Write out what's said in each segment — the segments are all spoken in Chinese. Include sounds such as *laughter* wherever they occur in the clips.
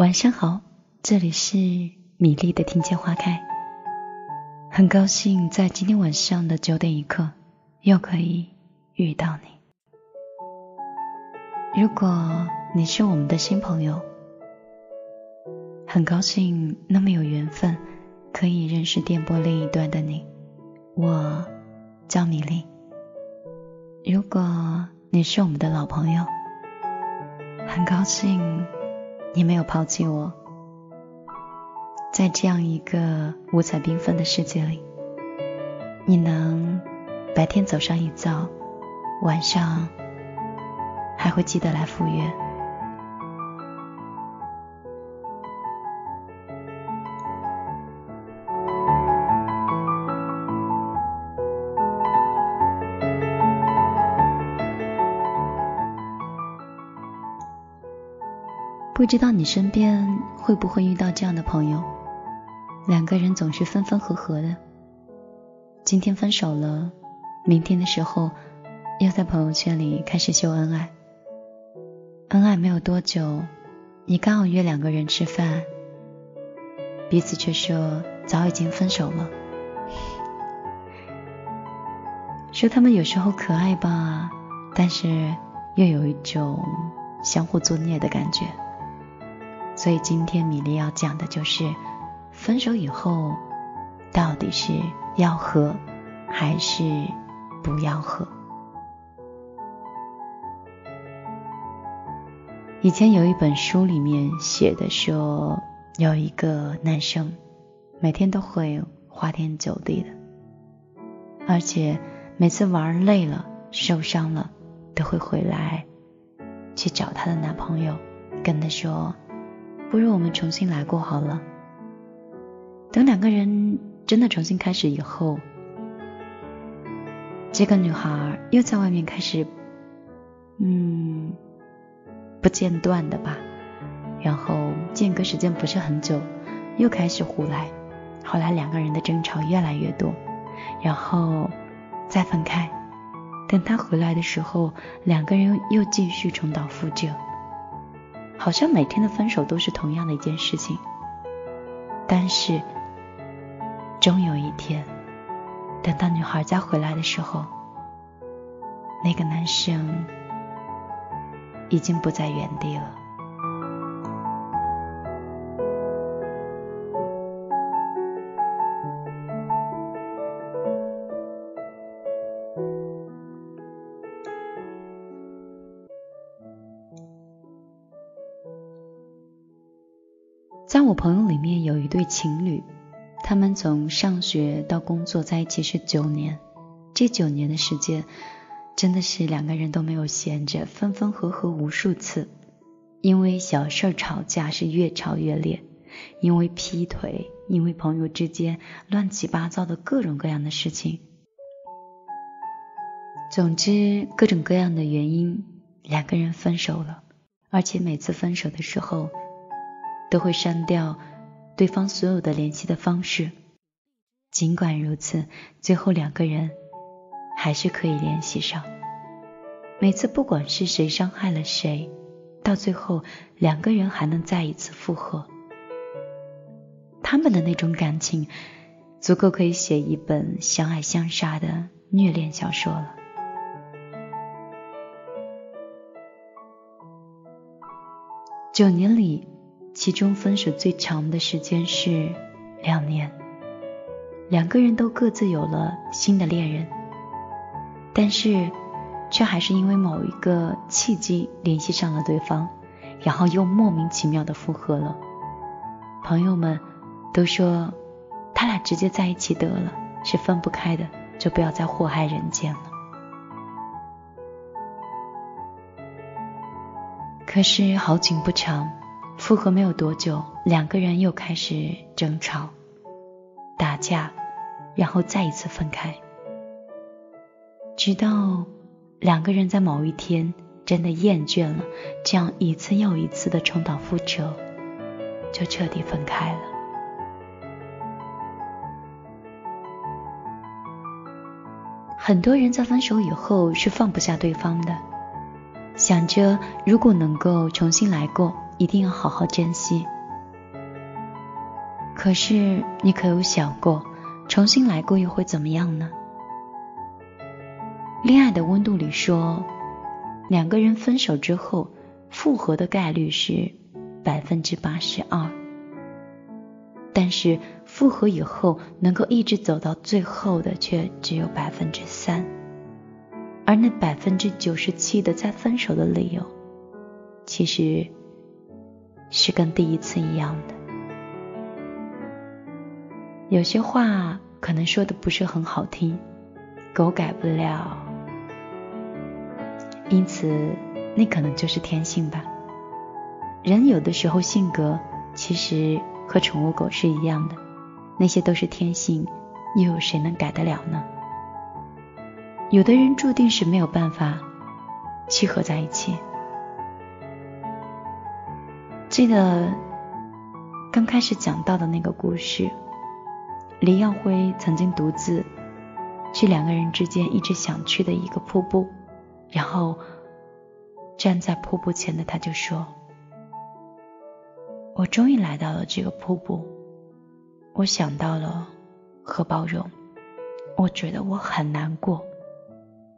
晚上好，这里是米粒的听见花开。很高兴在今天晚上的九点一刻又可以遇到你。如果你是我们的新朋友，很高兴那么有缘分可以认识电波另一端的你。我叫米粒。如果你是我们的老朋友，很高兴你没有抛弃我。在这样一个五彩缤纷的世界里，你能白天走上一遭，晚上还会记得来赴约。不知道你身边会不会遇到这样的朋友？两个人总是分分合合的，今天分手了，明天的时候又在朋友圈里开始秀恩爱。恩爱没有多久，你刚好约两个人吃饭，彼此却说早已经分手了。说他们有时候可爱吧，但是又有一种相互作孽的感觉。所以今天米粒要讲的就是。分手以后，到底是要和还是不要和？以前有一本书里面写的说，有一个男生每天都会花天酒地的，而且每次玩累了、受伤了，都会回来去找他的男朋友，跟他说：“不如我们重新来过好了。”等两个人真的重新开始以后，这个女孩又在外面开始，嗯，不间断的吧，然后间隔时间不是很久，又开始胡来，后来两个人的争吵越来越多，然后再分开，等他回来的时候，两个人又继续重蹈覆辙，好像每天的分手都是同样的一件事情，但是。终有一天，等到女孩再回来的时候，那个男生已经不在原地了。对情侣。他们从上学到工作在一起是九年，这九年的时间真的是两个人都没有闲着，分分合合无数次，因为小事吵架是越吵越烈，因为劈腿，因为朋友之间乱七八糟的各种各样的事情，总之各种各样的原因，两个人分手了，而且每次分手的时候都会删掉。对方所有的联系的方式，尽管如此，最后两个人还是可以联系上。每次不管是谁伤害了谁，到最后两个人还能再一次复合。他们的那种感情，足够可以写一本相爱相杀的虐恋小说了。九年里。其中分手最长的时间是两年，两个人都各自有了新的恋人，但是却还是因为某一个契机联系上了对方，然后又莫名其妙的复合了。朋友们都说他俩直接在一起得了，是分不开的，就不要再祸害人间了。可是好景不长，复合没有多久，两个人又开始争吵、打架，然后再一次分开，直到两个人在某一天真的厌倦了这样一次又一次的重蹈覆辙。就彻底分开了。很多人在分手以后是放不下对方的，想着如果能够重新来过，一定要好好珍惜。可是你可有想过，重新来过又会怎么样呢？恋爱的温度里说，两个人分手之后复合的概率是。百分之八十二，但是复合以后能够一直走到最后的却只有百分之三，而那百分之九十七的再分手的理由，其实是跟第一次一样的。有些话可能说的不是很好听，狗改不了，因此那可能就是天性吧。人有的时候性格其实和宠物狗是一样的，那些都是天性，又有谁能改得了呢？有的人注定是没有办法契合在一起。记得刚开始讲到的那个故事，李耀辉曾经独自去两个人之间一直想去的一个瀑布，然后站在瀑布前的他就说。我终于来到了这个瀑布，我想到了和包容，我觉得我很难过。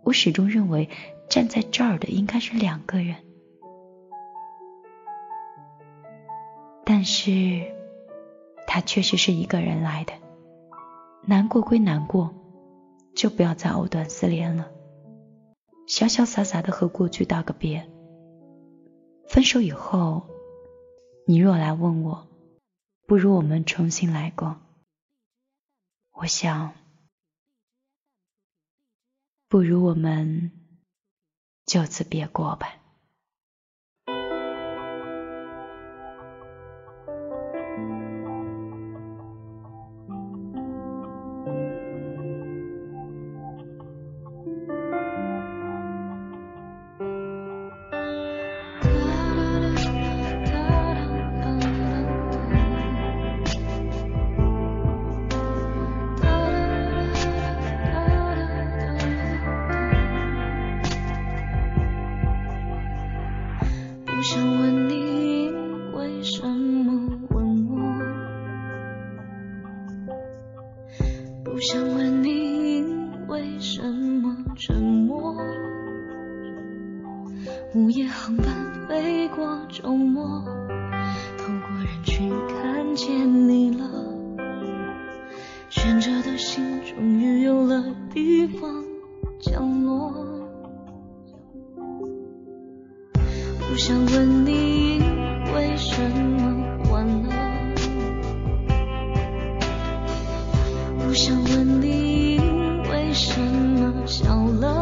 我始终认为站在这儿的应该是两个人，但是他确实是一个人来的。难过归难过，就不要再藕断丝连了，潇潇洒洒的和过去道个别。分手以后。你若来问我，不如我们重新来过。我想，不如我们就此别过吧。悬着的心终于有了地方降落不想问你因为什么完了不想问你因为什么笑了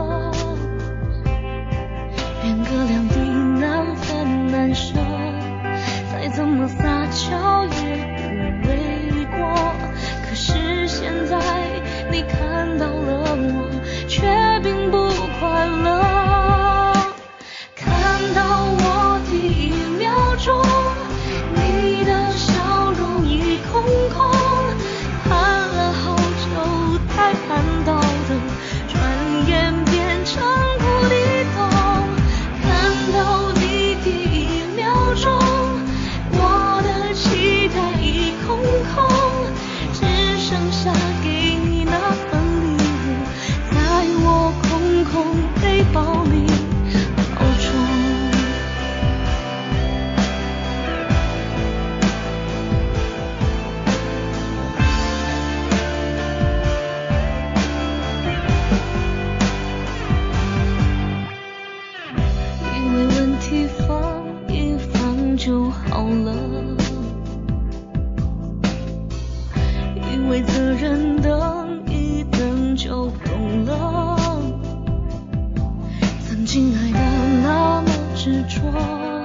着，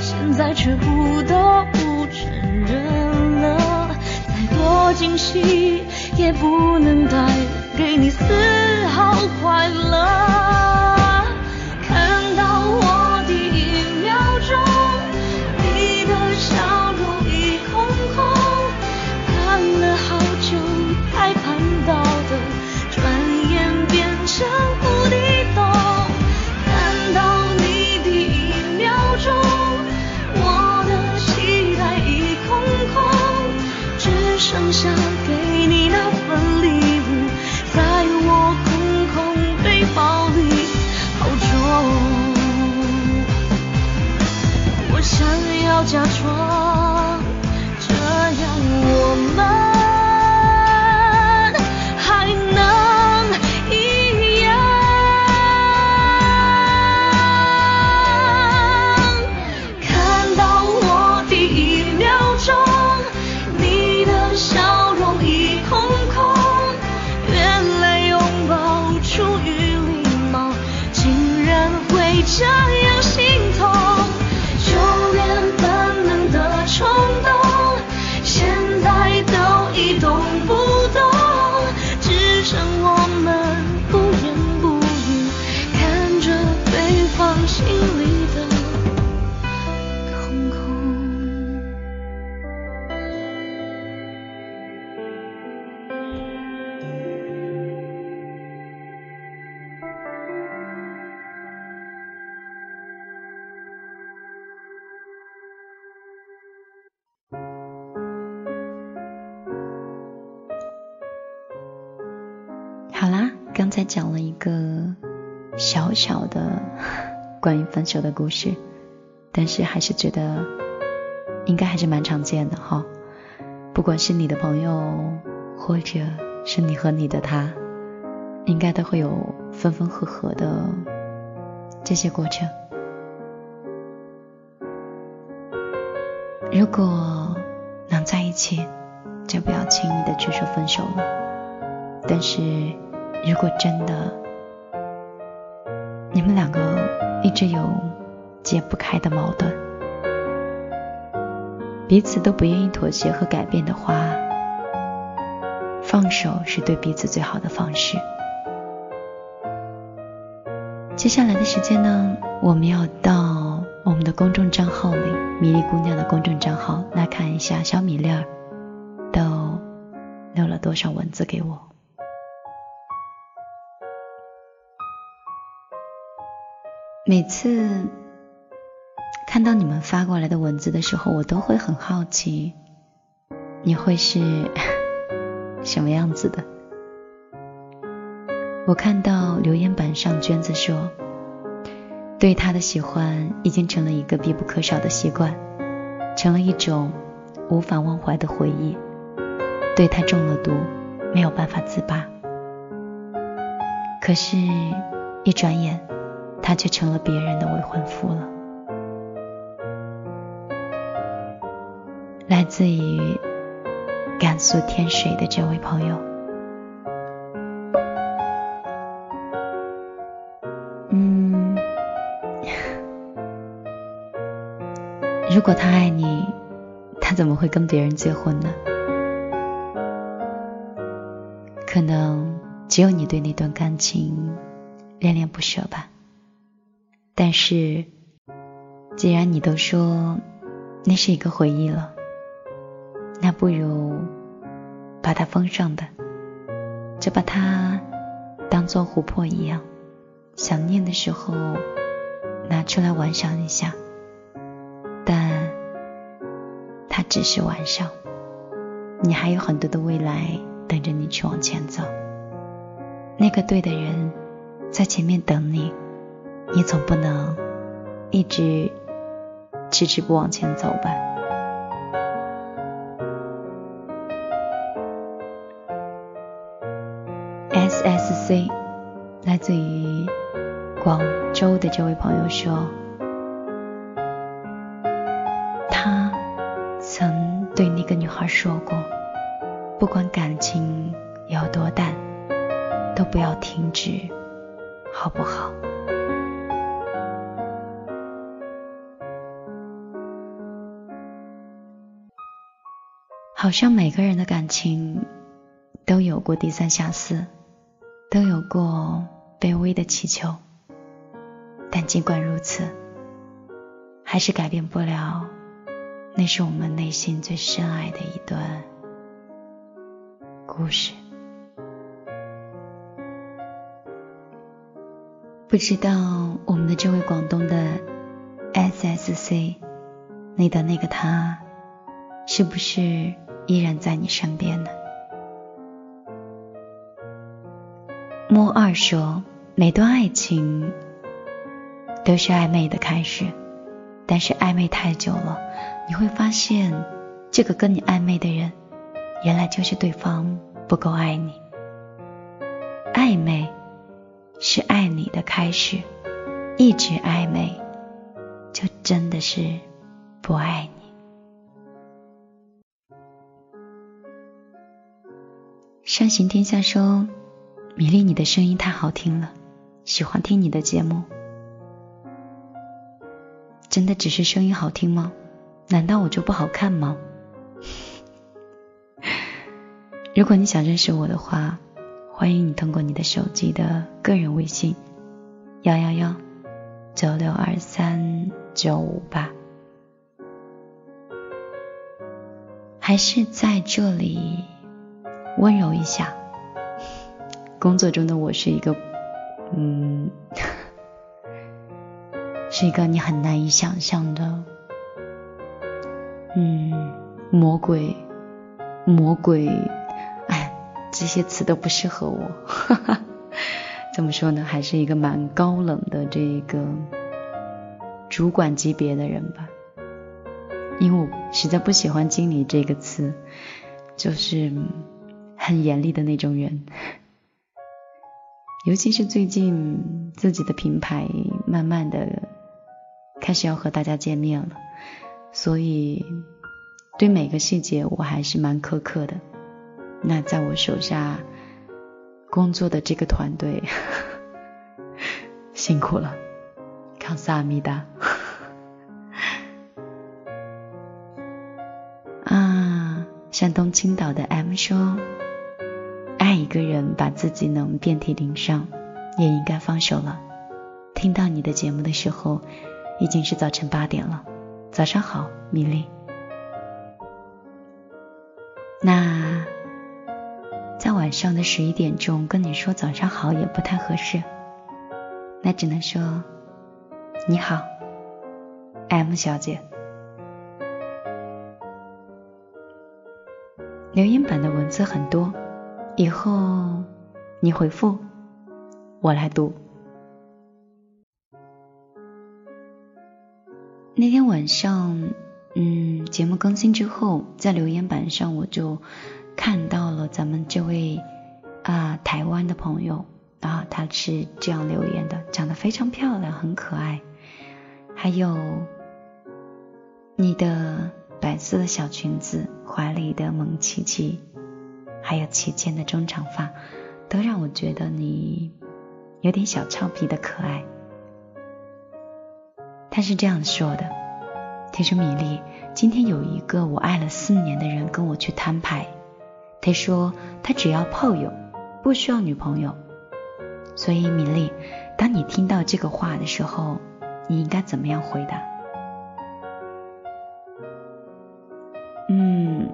现在却不得不承认了。再多惊喜也不能带给你丝毫快乐。个小小的 *laughs* 关于分手的故事，但是还是觉得应该还是蛮常见的哈。不管是你的朋友，或者是你和你的他，应该都会有分分合合的这些过程。如果能在一起，就不要轻易的去说分手了。但是。如果真的，你们两个一直有解不开的矛盾，彼此都不愿意妥协和改变的话，放手是对彼此最好的方式。接下来的时间呢，我们要到我们的公众账号里，米粒姑娘的公众账号来看一下小米粒儿都留了多少文字给我。每次看到你们发过来的文字的时候，我都会很好奇，你会是 *laughs* 什么样子的？我看到留言板上娟子说，对他的喜欢已经成了一个必不可少的习惯，成了一种无法忘怀的回忆，对他中了毒，没有办法自拔。可是，一转眼。他却成了别人的未婚夫了。来自于甘肃天水的这位朋友，嗯，如果他爱你，他怎么会跟别人结婚呢？可能只有你对那段感情恋恋不舍吧。但是，既然你都说那是一个回忆了，那不如把它封上吧，就把它当做琥珀一样，想念的时候拿出来玩上一下。但它只是玩上，你还有很多的未来等着你去往前走。那个对的人在前面等你。你总不能一直迟迟不往前走吧？S S C 来自于广州的这位朋友说，他曾对那个女孩说过，不管感情有多淡，都不要停止，好不好？好像每个人的感情都有过低三下四，都有过卑微的祈求，但尽管如此，还是改变不了，那是我们内心最深爱的一段故事。不知道我们的这位广东的 SSC，你的那个他，是不是？依然在你身边呢。莫二说，每段爱情都是暧昧的开始，但是暧昧太久了，你会发现，这个跟你暧昧的人，原来就是对方不够爱你。暧昧是爱你的开始，一直暧昧，就真的是不爱你。善行天下说：“米粒，你的声音太好听了，喜欢听你的节目。真的只是声音好听吗？难道我就不好看吗？*laughs* 如果你想认识我的话，欢迎你通过你的手机的个人微信幺幺幺九六二三九五八，还是在这里。”温柔一下。工作中的我是一个，嗯，*laughs* 是一个你很难以想象的，嗯，魔鬼，魔鬼，哎，这些词都不适合我。哈 *laughs* 哈怎么说呢？还是一个蛮高冷的这个主管级别的人吧。因为我实在不喜欢“经理”这个词，就是。很严厉的那种人，尤其是最近自己的品牌慢慢的开始要和大家见面了，所以对每个细节我还是蛮苛刻的。那在我手下工作的这个团队 *laughs* 辛苦了，康萨阿米达。啊，山东青岛的 M 说。爱一个人，把自己能遍体鳞伤，也应该放手了。听到你的节目的时候，已经是早晨八点了。早上好，米粒。那在晚上的十一点钟跟你说早上好也不太合适，那只能说你好，M 小姐。留言板的文字很多。以后你回复，我来读。那天晚上，嗯，节目更新之后，在留言板上我就看到了咱们这位啊台湾的朋友啊，他是这样留言的，长得非常漂亮，很可爱，还有你的白色的小裙子，怀里的萌琪琪。还有齐肩的中长发，都让我觉得你有点小俏皮的可爱。他是这样说的：“他说米粒，今天有一个我爱了四年的人跟我去摊牌，他说他只要炮友，不需要女朋友。所以米粒，当你听到这个话的时候，你应该怎么样回答？”嗯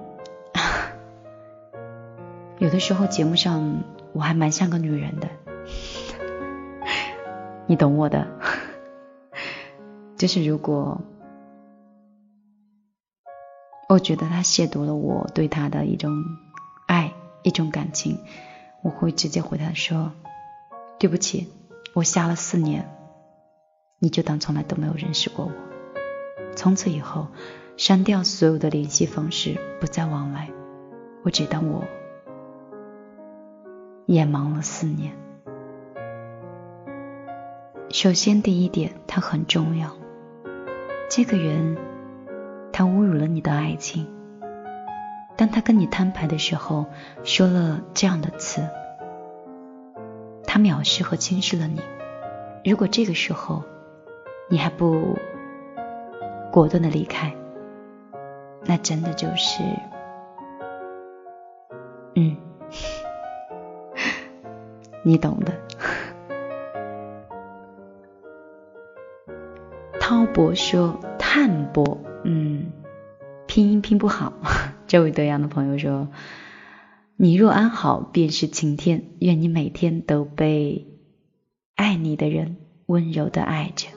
有的时候节目上我还蛮像个女人的，你懂我的。就是如果我觉得他亵渎了我对他的一种爱、一种感情，我会直接回他说：“对不起，我瞎了四年，你就当从来都没有认识过我。从此以后，删掉所有的联系方式，不再往来。我只当我。”也忙了四年。首先，第一点，他很重要。这个人，他侮辱了你的爱情。当他跟你摊牌的时候，说了这样的词，他藐视和轻视了你。如果这个时候你还不果断的离开，那真的就是，你懂的。滔博说淡泊，嗯，拼音拼不好。*laughs* 这位德阳的朋友说：“你若安好，便是晴天。愿你每天都被爱你的人温柔的爱着。”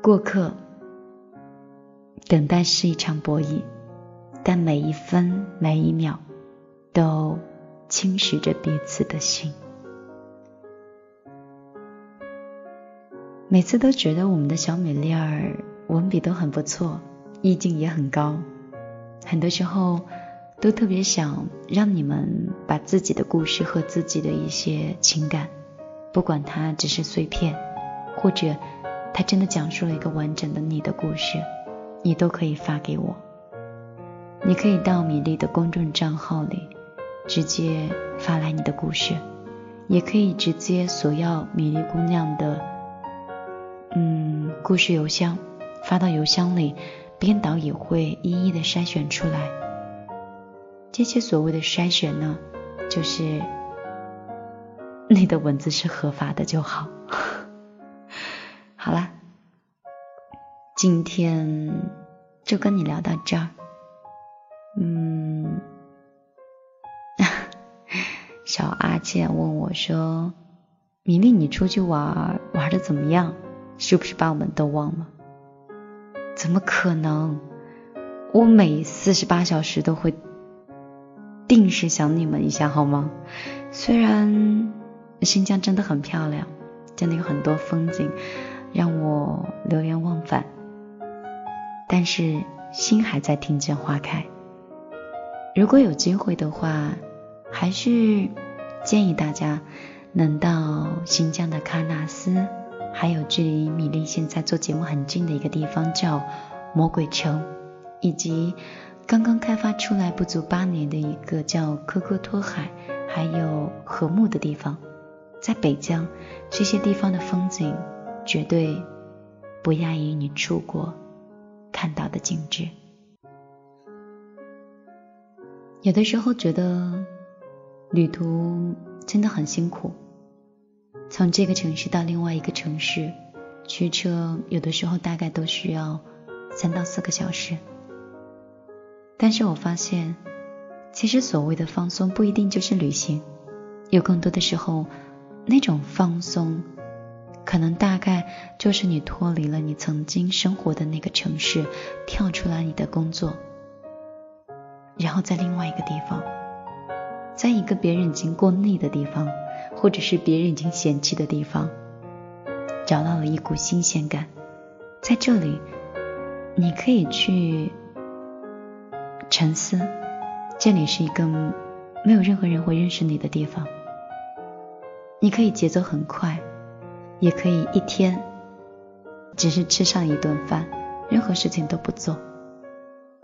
过客，等待是一场博弈，但每一分每一秒都侵蚀着彼此的心。每次都觉得我们的小米粒儿。文笔都很不错，意境也很高，很多时候都特别想让你们把自己的故事和自己的一些情感，不管它只是碎片，或者它真的讲述了一个完整的你的故事，你都可以发给我。你可以到米粒的公众账号里直接发来你的故事，也可以直接索要米粒姑娘的嗯故事邮箱。发到邮箱里，编导也会一一的筛选出来。这些所谓的筛选呢，就是你的文字是合法的就好。*laughs* 好了，今天就跟你聊到这儿。嗯，小阿健问我说：“米粒，你出去玩玩的怎么样？是不是把我们都忘了？”怎么可能？我每四十八小时都会定时想你们一下，好吗？虽然新疆真的很漂亮，真的有很多风景让我流连忘返，但是心还在听见花开。如果有机会的话，还是建议大家能到新疆的喀纳斯。还有距离米粒现在做节目很近的一个地方叫魔鬼城，以及刚刚开发出来不足八年的一个叫科科托海，还有和木的地方，在北疆这些地方的风景绝对不亚于你出国看到的景致。有的时候觉得旅途真的很辛苦。从这个城市到另外一个城市，驱车有的时候大概都需要三到四个小时。但是我发现，其实所谓的放松不一定就是旅行，有更多的时候，那种放松，可能大概就是你脱离了你曾经生活的那个城市，跳出来你的工作，然后在另外一个地方，在一个别人已经过腻的地方。或者是别人已经嫌弃的地方，找到了一股新鲜感，在这里，你可以去沉思。这里是一个没有任何人会认识你的地方，你可以节奏很快，也可以一天只是吃上一顿饭，任何事情都不做。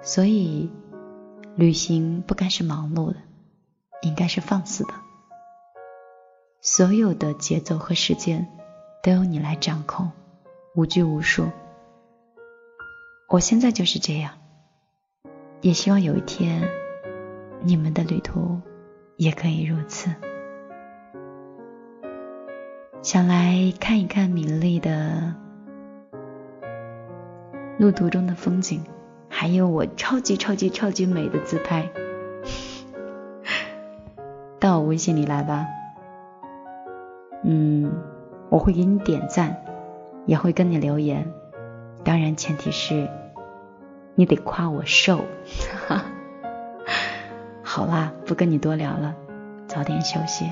所以，旅行不该是忙碌的，应该是放肆的。所有的节奏和时间都由你来掌控，无拘无束。我现在就是这样，也希望有一天你们的旅途也可以如此。想来看一看米粒的路途中的风景，还有我超级超级超级美的自拍，我微信里来吧。嗯，我会给你点赞，也会跟你留言，当然前提是你得夸我瘦。*laughs* 好啦，不跟你多聊了，早点休息。